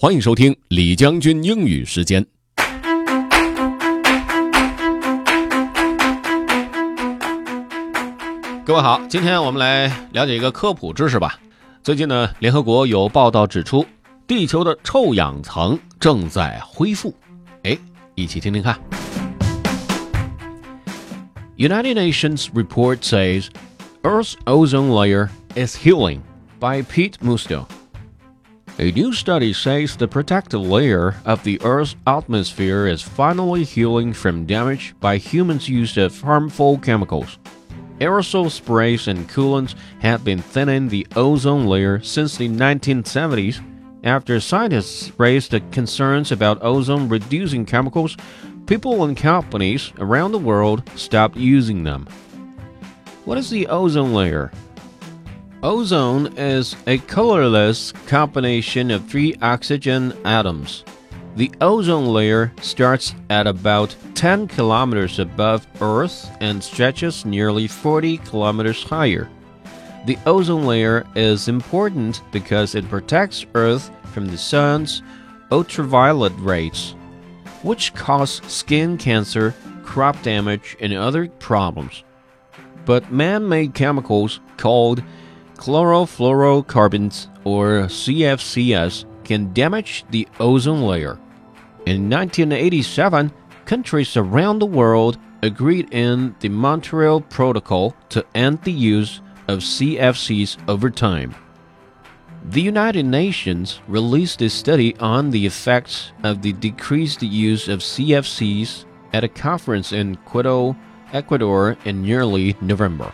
欢迎收听李将军英语时间。各位好，今天我们来了解一个科普知识吧。最近呢，联合国有报道指出，地球的臭氧层正在恢复。哎，一起听听看。United Nations report says Earth's ozone layer is healing by Pete Musto. A new study says the protective layer of the Earth's atmosphere is finally healing from damage by humans' use of harmful chemicals. Aerosol sprays and coolants had been thinning the ozone layer since the 1970s after scientists raised the concerns about ozone reducing chemicals. People and companies around the world stopped using them. What is the ozone layer? Ozone is a colorless combination of three oxygen atoms. The ozone layer starts at about 10 kilometers above Earth and stretches nearly 40 kilometers higher. The ozone layer is important because it protects Earth from the sun's ultraviolet rays, which cause skin cancer, crop damage, and other problems. But man made chemicals called chlorofluorocarbons, or CFCs, can damage the ozone layer. In 1987, countries around the world agreed in the Montreal Protocol to end the use of CFCs over time. The United Nations released a study on the effects of the decreased use of CFCs at a conference in Quito, Ecuador in nearly November.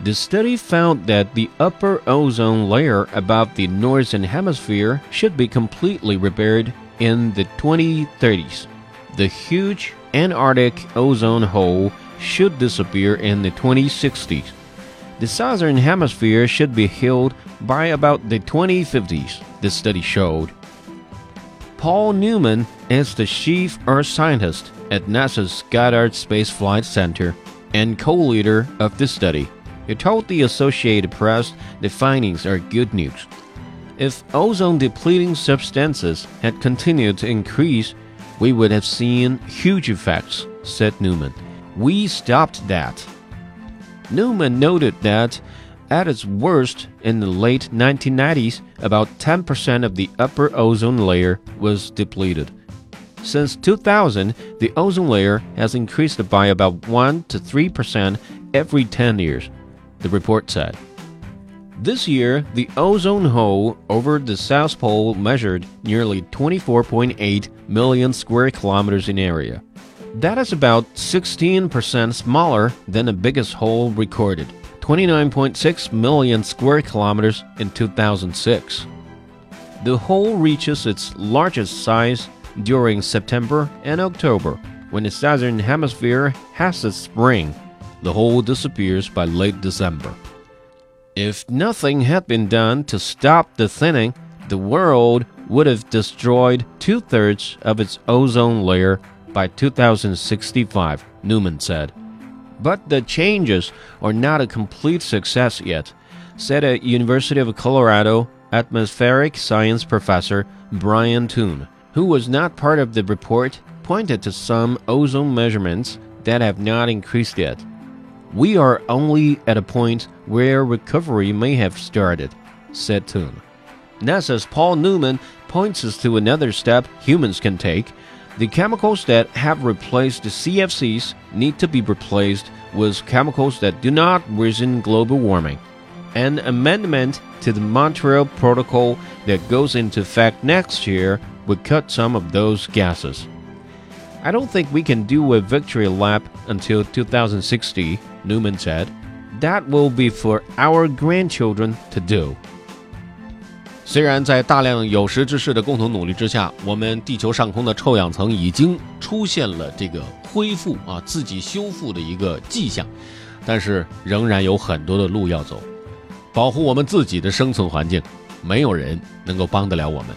The study found that the upper ozone layer above the northern hemisphere should be completely repaired in the 2030s. The huge Antarctic ozone hole should disappear in the 2060s. The southern hemisphere should be healed by about the 2050s, the study showed. Paul Newman is the chief earth scientist at NASA's Goddard Space Flight Center and co leader of the study. He told the Associated Press the findings are good news. If ozone depleting substances had continued to increase, we would have seen huge effects, said Newman. We stopped that. Newman noted that at its worst in the late 1990s, about 10% of the upper ozone layer was depleted. Since 2000, the ozone layer has increased by about 1 to 3% every 10 years the report said. This year, the ozone hole over the South Pole measured nearly 24.8 million square kilometers in area. That is about 16% smaller than the biggest hole recorded, 29.6 million square kilometers in 2006. The hole reaches its largest size during September and October, when the southern hemisphere has its spring the hole disappears by late December. If nothing had been done to stop the thinning, the world would have destroyed two thirds of its ozone layer by 2065, Newman said. But the changes are not a complete success yet, said a University of Colorado atmospheric science professor Brian Toon, who was not part of the report, pointed to some ozone measurements that have not increased yet. We are only at a point where recovery may have started, said Toon. NASA's Paul Newman points us to another step humans can take. The chemicals that have replaced the CFCs need to be replaced with chemicals that do not worsen global warming. An amendment to the Montreal Protocol that goes into effect next year would cut some of those gases. I don't think we can do a victory lap until 2060, Newman said. That will be for our grandchildren to do. 虽然在大量有识之士的共同努力之下，我们地球上空的臭氧层已经出现了这个恢复啊、自己修复的一个迹象，但是仍然有很多的路要走。保护我们自己的生存环境，没有人能够帮得了我们。